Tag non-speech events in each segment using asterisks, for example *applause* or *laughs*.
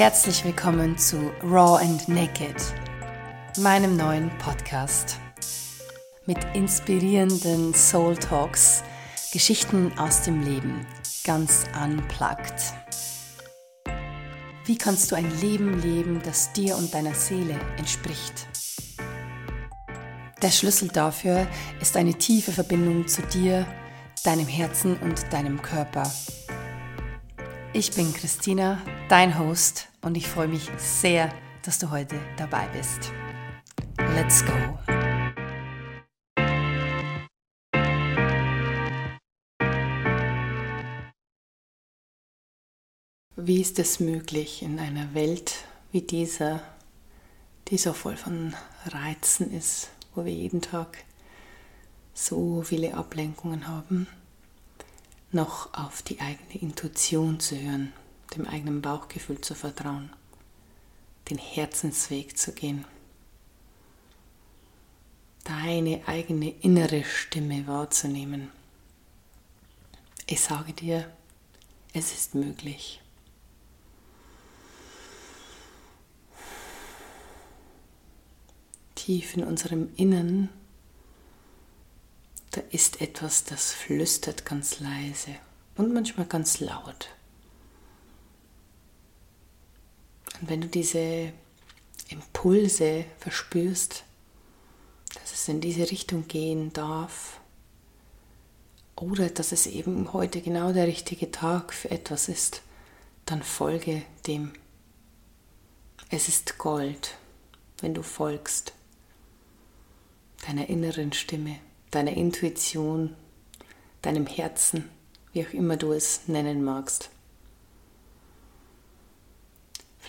Herzlich willkommen zu Raw and Naked, meinem neuen Podcast mit inspirierenden Soul Talks, Geschichten aus dem Leben, ganz unplugged. Wie kannst du ein Leben leben, das dir und deiner Seele entspricht? Der Schlüssel dafür ist eine tiefe Verbindung zu dir, deinem Herzen und deinem Körper. Ich bin Christina, dein Host, und ich freue mich sehr, dass du heute dabei bist. Let's go! Wie ist es möglich in einer Welt wie dieser, die so voll von Reizen ist, wo wir jeden Tag so viele Ablenkungen haben, noch auf die eigene Intuition zu hören, dem eigenen Bauchgefühl zu vertrauen, den Herzensweg zu gehen, deine eigene innere Stimme wahrzunehmen. Ich sage dir, es ist möglich. Tief in unserem Innern da ist etwas, das flüstert ganz leise und manchmal ganz laut. Und wenn du diese Impulse verspürst, dass es in diese Richtung gehen darf, oder dass es eben heute genau der richtige Tag für etwas ist, dann folge dem. Es ist Gold, wenn du folgst deiner inneren Stimme deiner Intuition, deinem Herzen, wie auch immer du es nennen magst.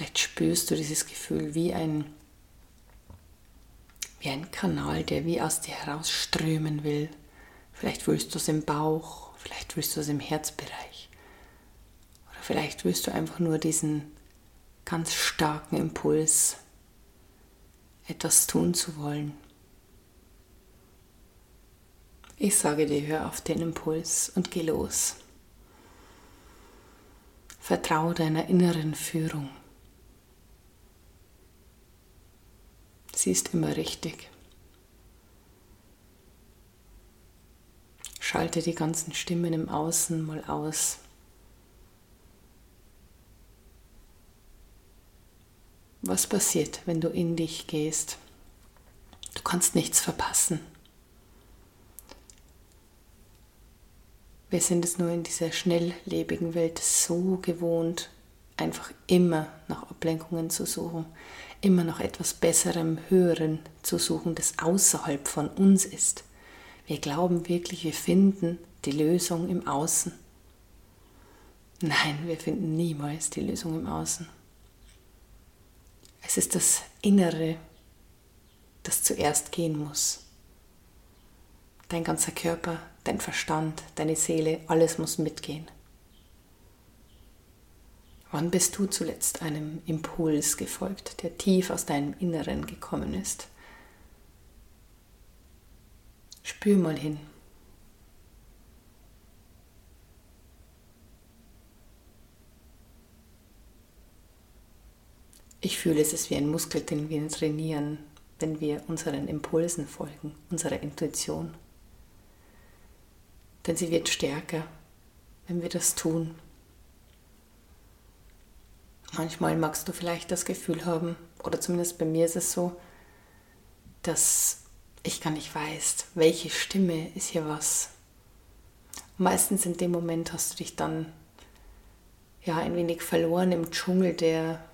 Vielleicht spürst du dieses Gefühl wie ein, wie ein Kanal, der wie aus dir herausströmen will. Vielleicht willst du es im Bauch, vielleicht willst du es im Herzbereich. Oder vielleicht willst du einfach nur diesen ganz starken Impuls, etwas tun zu wollen, ich sage dir, hör auf den Impuls und geh los. Vertraue deiner inneren Führung. Sie ist immer richtig. Schalte die ganzen Stimmen im Außen mal aus. Was passiert, wenn du in dich gehst? Du kannst nichts verpassen. Wir sind es nur in dieser schnelllebigen Welt so gewohnt, einfach immer nach Ablenkungen zu suchen, immer nach etwas Besserem, Höheren zu suchen, das außerhalb von uns ist. Wir glauben wirklich, wir finden die Lösung im Außen. Nein, wir finden niemals die Lösung im Außen. Es ist das Innere, das zuerst gehen muss. Dein ganzer Körper, dein Verstand, deine Seele, alles muss mitgehen. Wann bist du zuletzt einem Impuls gefolgt, der tief aus deinem Inneren gekommen ist? Spür mal hin. Ich fühle, es ist wie ein Muskel, den wir trainieren, wenn wir unseren Impulsen folgen, unserer Intuition denn sie wird stärker, wenn wir das tun. Manchmal magst du vielleicht das Gefühl haben, oder zumindest bei mir ist es so, dass ich gar nicht weiß, welche Stimme ist hier was. Meistens in dem Moment hast du dich dann ja ein wenig verloren im Dschungel der,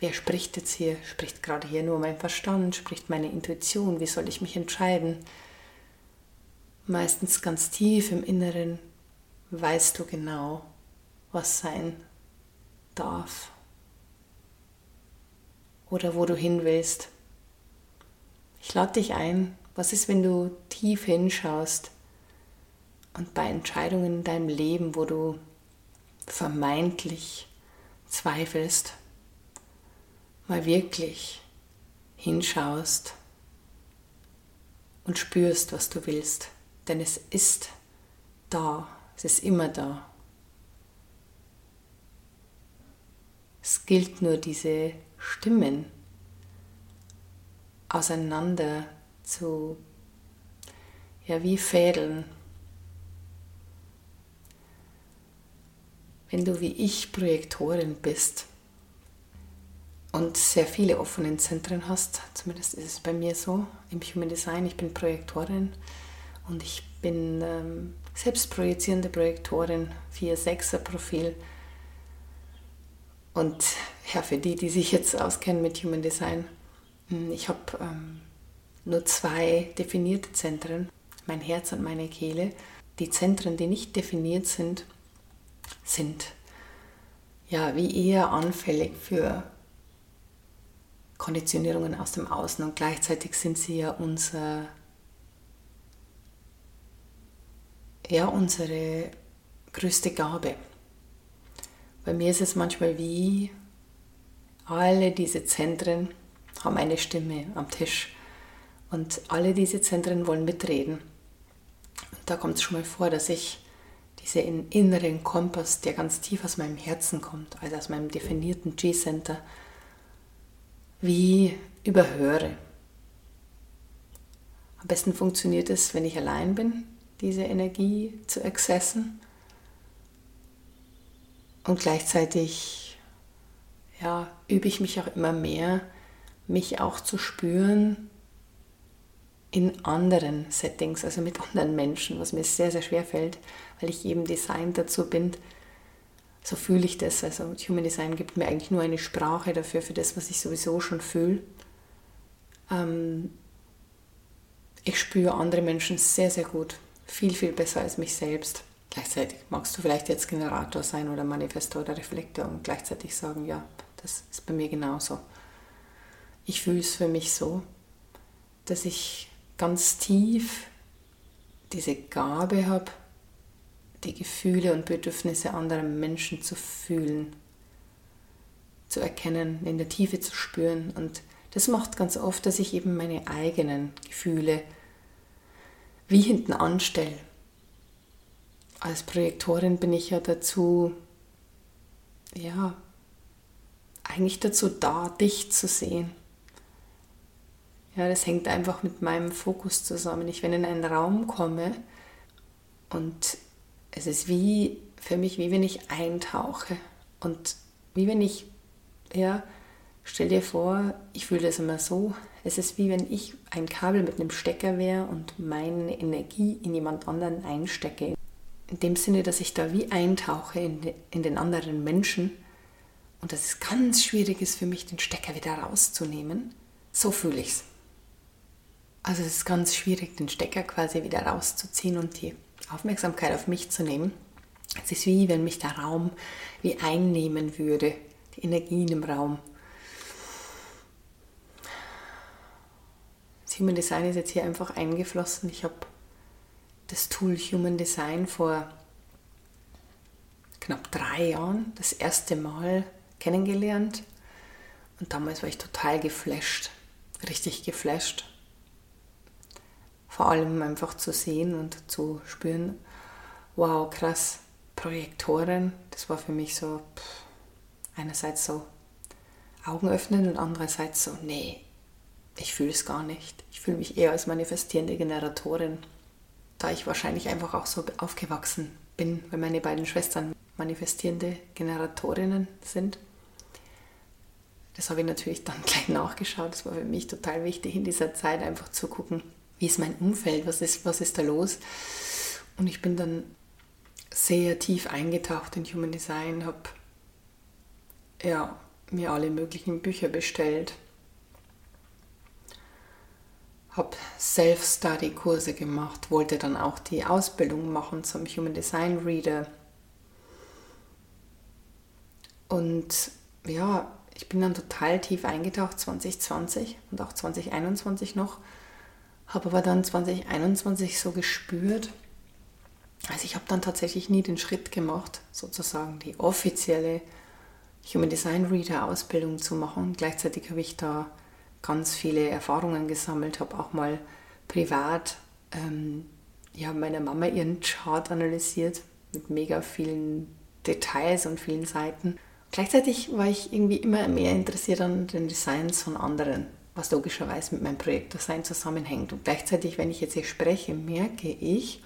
wer spricht jetzt hier? Spricht gerade hier nur mein Verstand? Spricht meine Intuition? Wie soll ich mich entscheiden? meistens ganz tief im Inneren weißt du genau, was sein darf oder wo du hin willst. Ich lade dich ein, was ist, wenn du tief hinschaust und bei Entscheidungen in deinem Leben, wo du vermeintlich zweifelst, mal wirklich hinschaust und spürst, was du willst denn es ist da, es ist immer da. Es gilt nur, diese Stimmen auseinander zu, ja, wie Fädeln. Wenn du wie ich Projektorin bist und sehr viele offene Zentren hast, zumindest ist es bei mir so im Human Design, ich bin Projektorin und ich bin ähm, selbstprojizierende Projektorin, 4-6er Profil. Und ja, für die, die sich jetzt auskennen mit Human Design, hm, ich habe ähm, nur zwei definierte Zentren, mein Herz und meine Kehle. Die Zentren, die nicht definiert sind, sind ja wie eher anfällig für Konditionierungen aus dem Außen und gleichzeitig sind sie ja unser ja unsere größte Gabe. Bei mir ist es manchmal wie alle diese Zentren haben eine Stimme am Tisch und alle diese Zentren wollen mitreden. Und da kommt es schon mal vor, dass ich diesen inneren Kompass, der ganz tief aus meinem Herzen kommt, also aus meinem definierten G-Center, wie überhöre. Am besten funktioniert es, wenn ich allein bin, diese Energie zu accessen und gleichzeitig ja, übe ich mich auch immer mehr, mich auch zu spüren in anderen Settings, also mit anderen Menschen, was mir sehr, sehr schwer fällt, weil ich eben Design dazu bin. So fühle ich das. Also Human Design gibt mir eigentlich nur eine Sprache dafür, für das, was ich sowieso schon fühle. Ähm, ich spüre andere Menschen sehr, sehr gut viel, viel besser als mich selbst. Gleichzeitig magst du vielleicht jetzt Generator sein oder Manifestor oder Reflektor und gleichzeitig sagen, ja, das ist bei mir genauso. Ich fühle es für mich so, dass ich ganz tief diese Gabe habe, die Gefühle und Bedürfnisse anderer Menschen zu fühlen, zu erkennen, in der Tiefe zu spüren. Und das macht ganz oft, dass ich eben meine eigenen Gefühle wie hinten anstelle. Als Projektorin bin ich ja dazu, ja, eigentlich dazu da, dich zu sehen. Ja, das hängt einfach mit meinem Fokus zusammen. Ich, wenn in einen Raum komme und es ist wie für mich, wie wenn ich eintauche und wie wenn ich, ja, stell dir vor, ich fühle das immer so, es ist wie wenn ich ein Kabel mit einem Stecker wäre und meine Energie in jemand anderen einstecke. In dem Sinne, dass ich da wie eintauche in, in den anderen Menschen und dass es ganz schwierig ist für mich, den Stecker wieder rauszunehmen. So fühle ich es. Also es ist ganz schwierig, den Stecker quasi wieder rauszuziehen und die Aufmerksamkeit auf mich zu nehmen. Es ist wie wenn mich der Raum wie einnehmen würde, die Energien im Raum. Human Design ist jetzt hier einfach eingeflossen. Ich habe das Tool Human Design vor knapp drei Jahren das erste Mal kennengelernt. Und damals war ich total geflasht, richtig geflasht. Vor allem einfach zu sehen und zu spüren, wow, krass, Projektoren, das war für mich so pff, einerseits so Augen öffnen und andererseits so, nee, ich fühle es gar nicht. Ich fühle mich eher als manifestierende Generatorin, da ich wahrscheinlich einfach auch so aufgewachsen bin, weil meine beiden Schwestern manifestierende Generatorinnen sind. Das habe ich natürlich dann *laughs* gleich nachgeschaut. Das war für mich total wichtig in dieser Zeit, einfach zu gucken, wie ist mein Umfeld, was ist, was ist da los. Und ich bin dann sehr tief eingetaucht in Human Design, habe ja, mir alle möglichen Bücher bestellt, habe Self-Study-Kurse gemacht, wollte dann auch die Ausbildung machen zum Human Design Reader. Und ja, ich bin dann total tief eingetaucht 2020 und auch 2021 noch, habe aber dann 2021 so gespürt, also ich habe dann tatsächlich nie den Schritt gemacht, sozusagen die offizielle Human Design Reader Ausbildung zu machen. Gleichzeitig habe ich da ganz viele Erfahrungen gesammelt, habe auch mal privat ähm, ja, meiner Mama ihren Chart analysiert mit mega vielen Details und vielen Seiten Gleichzeitig war ich irgendwie immer mehr interessiert an den Designs von anderen, was logischerweise mit meinem Projektdesign zusammenhängt. Und gleichzeitig, wenn ich jetzt hier spreche, merke ich,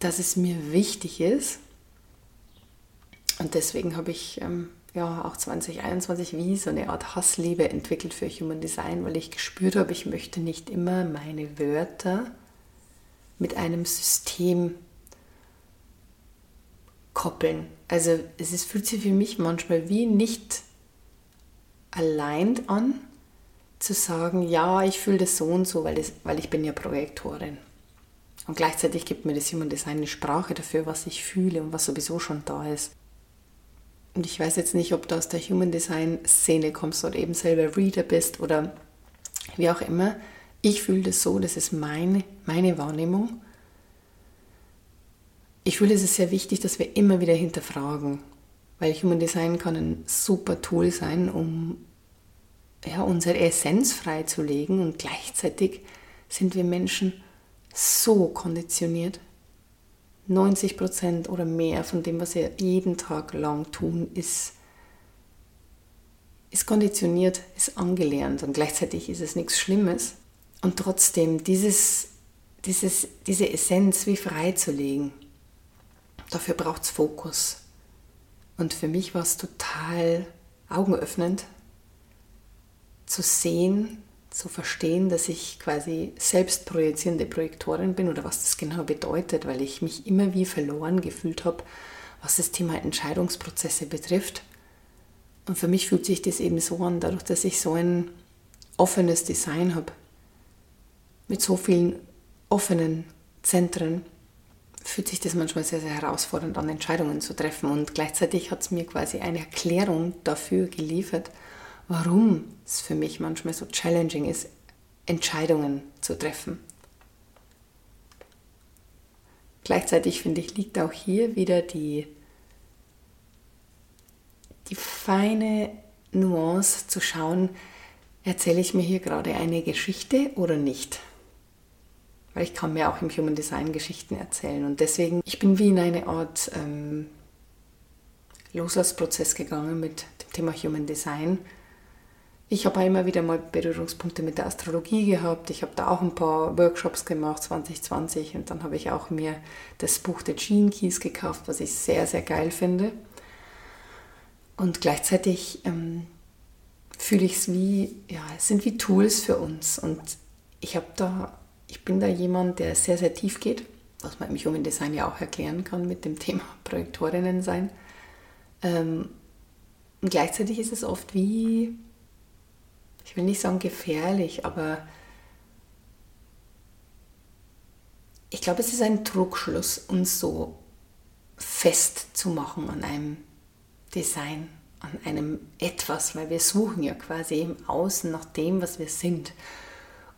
dass es mir wichtig ist, und deswegen habe ich ähm, ja auch 2021 wie so eine Art Hassliebe entwickelt für Human Design, weil ich gespürt habe, ich möchte nicht immer meine Wörter mit einem System koppeln. Also es ist, fühlt sich für mich manchmal wie nicht allein an, zu sagen, ja, ich fühle das so und so, weil, das, weil ich bin ja Projektorin. Und gleichzeitig gibt mir das Human Design eine Sprache dafür, was ich fühle und was sowieso schon da ist. Und ich weiß jetzt nicht, ob du aus der Human Design Szene kommst oder eben selber Reader bist oder wie auch immer. Ich fühle das so, das ist meine, meine Wahrnehmung. Ich fühle, es ist sehr wichtig, dass wir immer wieder hinterfragen, weil Human Design kann ein super Tool sein, um ja, unsere Essenz freizulegen und gleichzeitig sind wir Menschen so konditioniert, 90 Prozent oder mehr von dem, was wir jeden Tag lang tun, ist, ist konditioniert, ist angelernt und gleichzeitig ist es nichts Schlimmes. Und trotzdem dieses, dieses, diese Essenz wie freizulegen, dafür braucht es Fokus. Und für mich war es total augenöffnend zu sehen, zu verstehen, dass ich quasi selbst projizierende Projektorin bin oder was das genau bedeutet, weil ich mich immer wie verloren gefühlt habe, was das Thema Entscheidungsprozesse betrifft. Und für mich fühlt sich das eben so an, dadurch, dass ich so ein offenes Design habe, mit so vielen offenen Zentren, fühlt sich das manchmal sehr, sehr herausfordernd an, Entscheidungen zu treffen. Und gleichzeitig hat es mir quasi eine Erklärung dafür geliefert, warum es für mich manchmal so challenging ist, Entscheidungen zu treffen. Gleichzeitig finde ich, liegt auch hier wieder die, die feine Nuance zu schauen, erzähle ich mir hier gerade eine Geschichte oder nicht. Weil ich kann mir auch im Human Design Geschichten erzählen. Und deswegen, ich bin wie in eine Art ähm, Loslassprozess gegangen mit dem Thema Human Design ich habe immer wieder mal Berührungspunkte mit der Astrologie gehabt. Ich habe da auch ein paar Workshops gemacht 2020 und dann habe ich auch mir das Buch der Gene Keys gekauft, was ich sehr, sehr geil finde. Und gleichzeitig ähm, fühle ich es wie, ja, es sind wie Tools für uns. Und ich habe da, ich bin da jemand, der sehr, sehr tief geht, was man im Human Design ja auch erklären kann mit dem Thema *laughs* Projektorinnen sein. Ähm, und gleichzeitig ist es oft wie ich will nicht sagen gefährlich, aber ich glaube, es ist ein Trugschluss, uns so festzumachen an einem Design, an einem etwas, weil wir suchen ja quasi im Außen nach dem, was wir sind.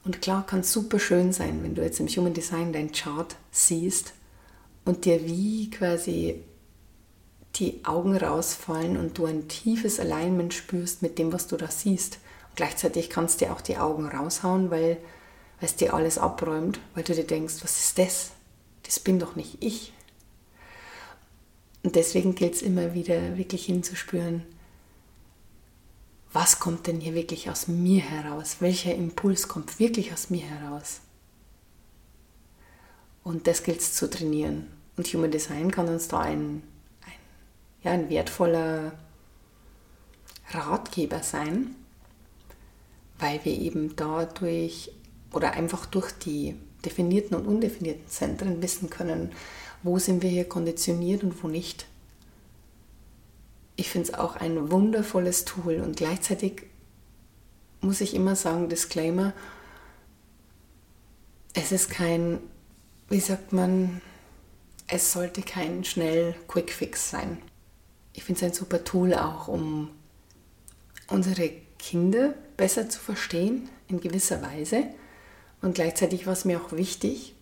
Und klar kann es super schön sein, wenn du jetzt im Human Design dein Chart siehst und dir wie quasi die Augen rausfallen und du ein tiefes Alignment spürst mit dem, was du da siehst. Gleichzeitig kannst du dir auch die Augen raushauen, weil, es dir alles abräumt, weil du dir denkst, was ist das? Das bin doch nicht ich. Und deswegen gilt es immer wieder wirklich hinzuspüren, was kommt denn hier wirklich aus mir heraus? Welcher Impuls kommt wirklich aus mir heraus? Und das gilt es zu trainieren. Und Human Design kann uns da ein, ein, ja, ein wertvoller Ratgeber sein, weil wir eben dadurch oder einfach durch die definierten und undefinierten Zentren wissen können, wo sind wir hier konditioniert und wo nicht. Ich finde es auch ein wundervolles Tool und gleichzeitig muss ich immer sagen, Disclaimer, es ist kein, wie sagt man, es sollte kein schnell Quick Fix sein. Ich finde es ein super Tool auch, um unsere Kinder besser zu verstehen in gewisser Weise. Und gleichzeitig war es mir auch wichtig,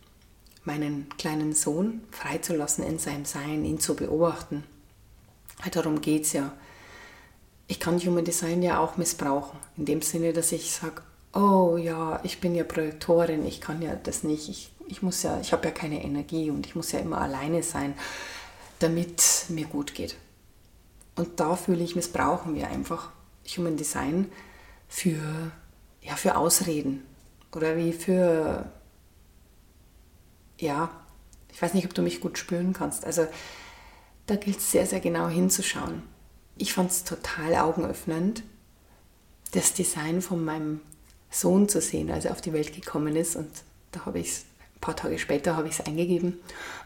meinen kleinen Sohn freizulassen in seinem Sein, ihn zu beobachten. Darum geht es ja. Ich kann Human Design ja auch missbrauchen, in dem Sinne, dass ich sage, oh ja, ich bin ja Projektorin, ich kann ja das nicht, ich, ich muss ja, ich habe ja keine Energie und ich muss ja immer alleine sein. damit mir gut geht. Und da fühle ich, missbrauchen wir einfach Human Design für, ja, für Ausreden oder wie für, ja, ich weiß nicht, ob du mich gut spüren kannst. Also da gilt es sehr, sehr genau hinzuschauen. Ich fand es total augenöffnend, das Design von meinem Sohn zu sehen, als er auf die Welt gekommen ist. Und da habe ich es, ein paar Tage später habe ich es eingegeben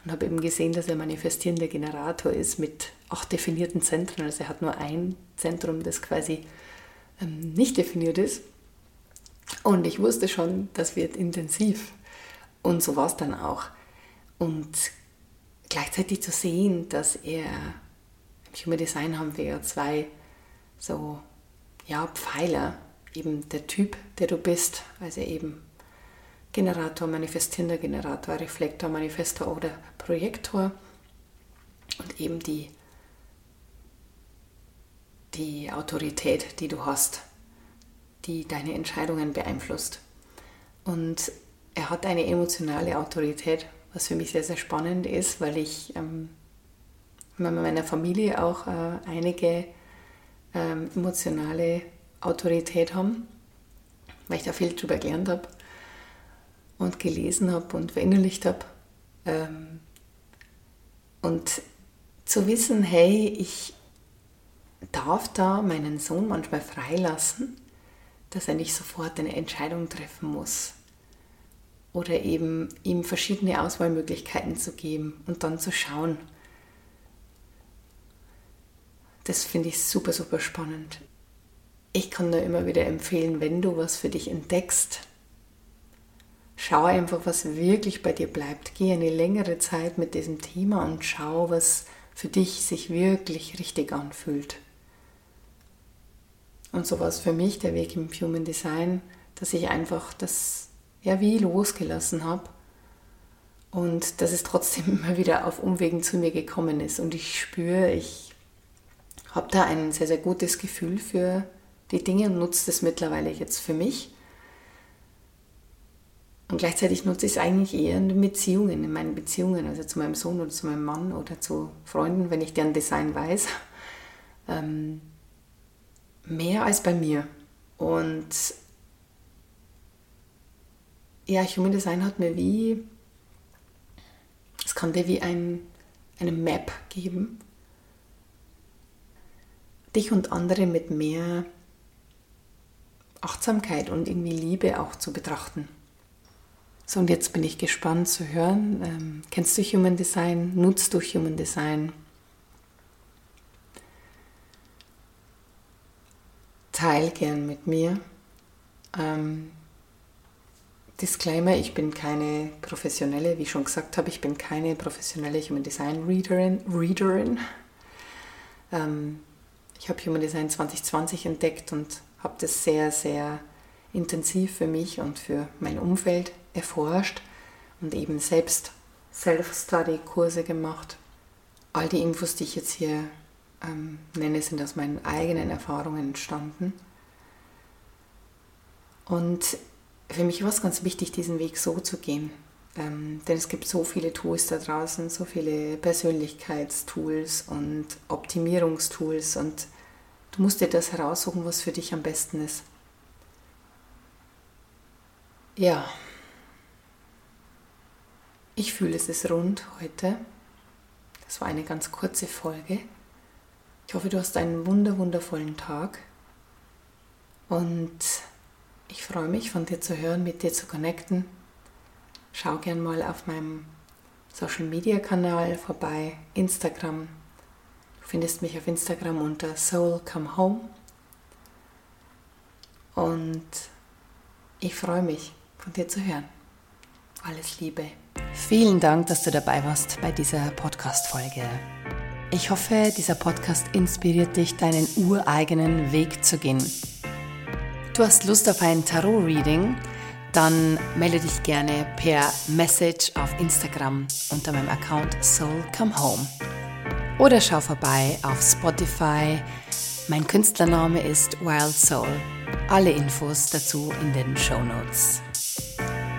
und habe eben gesehen, dass er manifestierender Generator ist mit acht definierten Zentren. Also er hat nur ein Zentrum, das quasi ähm, nicht definiert ist. Und ich wusste schon, das wird intensiv. Und so war es dann auch. Und gleichzeitig zu sehen, dass er, im Human Design haben wir ja zwei so ja, Pfeiler, eben der Typ, der du bist, also eben Generator, manifestierender Generator, Reflektor, Manifestor oder Projektor und eben die, die Autorität, die du hast, die deine Entscheidungen beeinflusst. Und er hat eine emotionale Autorität, was für mich sehr, sehr spannend ist, weil ich ähm, in meiner Familie auch äh, einige ähm, emotionale Autorität haben, weil ich da viel drüber gelernt habe und gelesen habe und verinnerlicht habe. Ähm, und zu wissen, hey, ich darf da meinen Sohn manchmal freilassen, dass er nicht sofort eine Entscheidung treffen muss. Oder eben ihm verschiedene Auswahlmöglichkeiten zu geben und dann zu schauen. Das finde ich super, super spannend. Ich kann nur immer wieder empfehlen, wenn du was für dich entdeckst, schau einfach, was wirklich bei dir bleibt. Geh eine längere Zeit mit diesem Thema und schau, was für dich sich wirklich richtig anfühlt. Und so war es für mich der Weg im Human Design, dass ich einfach das ja wie losgelassen habe und dass es trotzdem *laughs* immer wieder auf Umwegen zu mir gekommen ist. Und ich spüre, ich habe da ein sehr, sehr gutes Gefühl für die Dinge und nutze das mittlerweile jetzt für mich. Und gleichzeitig nutze ich es eigentlich eher in Beziehungen, in meinen Beziehungen, also zu meinem Sohn oder zu meinem Mann oder zu Freunden, wenn ich deren Design weiß. *laughs* Ähm, mehr als bei mir. Und ja, Human Design hat mir wie, es kann dir wie ein, eine Map geben, dich und andere mit mehr Achtsamkeit und irgendwie Liebe auch zu betrachten. So, und jetzt bin ich gespannt zu hören. Ähm, kennst du Human Design? Nutzt du Human Design? Teil gern mit mir. Ähm, Disclaimer, ich bin keine professionelle, wie ich schon gesagt habe, ich bin keine professionelle Human Design Readerin. Readerin. Ähm, ich habe Human Design 2020 entdeckt und habe das sehr, sehr intensiv für mich und für mein Umfeld erforscht und eben selbst Self-Study-Kurse gemacht. All die Infos, die ich jetzt hier ähm, nenne, sind aus meinen eigenen Erfahrungen entstanden. Und für mich war es ganz wichtig, diesen Weg so zu gehen. Ähm, denn es gibt so viele Tools da draußen, so viele Persönlichkeitstools und Optimierungstools und Du musst dir das heraussuchen, was für dich am besten ist. Ja, ich fühle, es ist rund heute. Das war eine ganz kurze Folge. Ich hoffe, du hast einen wunder wundervollen Tag und ich freue mich, von dir zu hören, mit dir zu connecten. Schau gern mal auf meinem Social Media Kanal vorbei, Instagram, findest mich auf Instagram unter Soul Come Home. Und ich freue mich, von dir zu hören. Alles Liebe. Vielen Dank, dass du dabei warst bei dieser Podcast-Folge. Ich hoffe, dieser Podcast inspiriert dich, deinen ureigenen Weg zu gehen. Du hast Lust auf ein Tarot-Reading? Dann melde dich gerne per Message auf Instagram unter meinem Account Soul Come Home oder schau vorbei auf Spotify. Mein Künstlername ist Wild Soul. Alle Infos dazu in den Show Notes.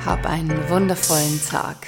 Hab einen wundervollen Tag.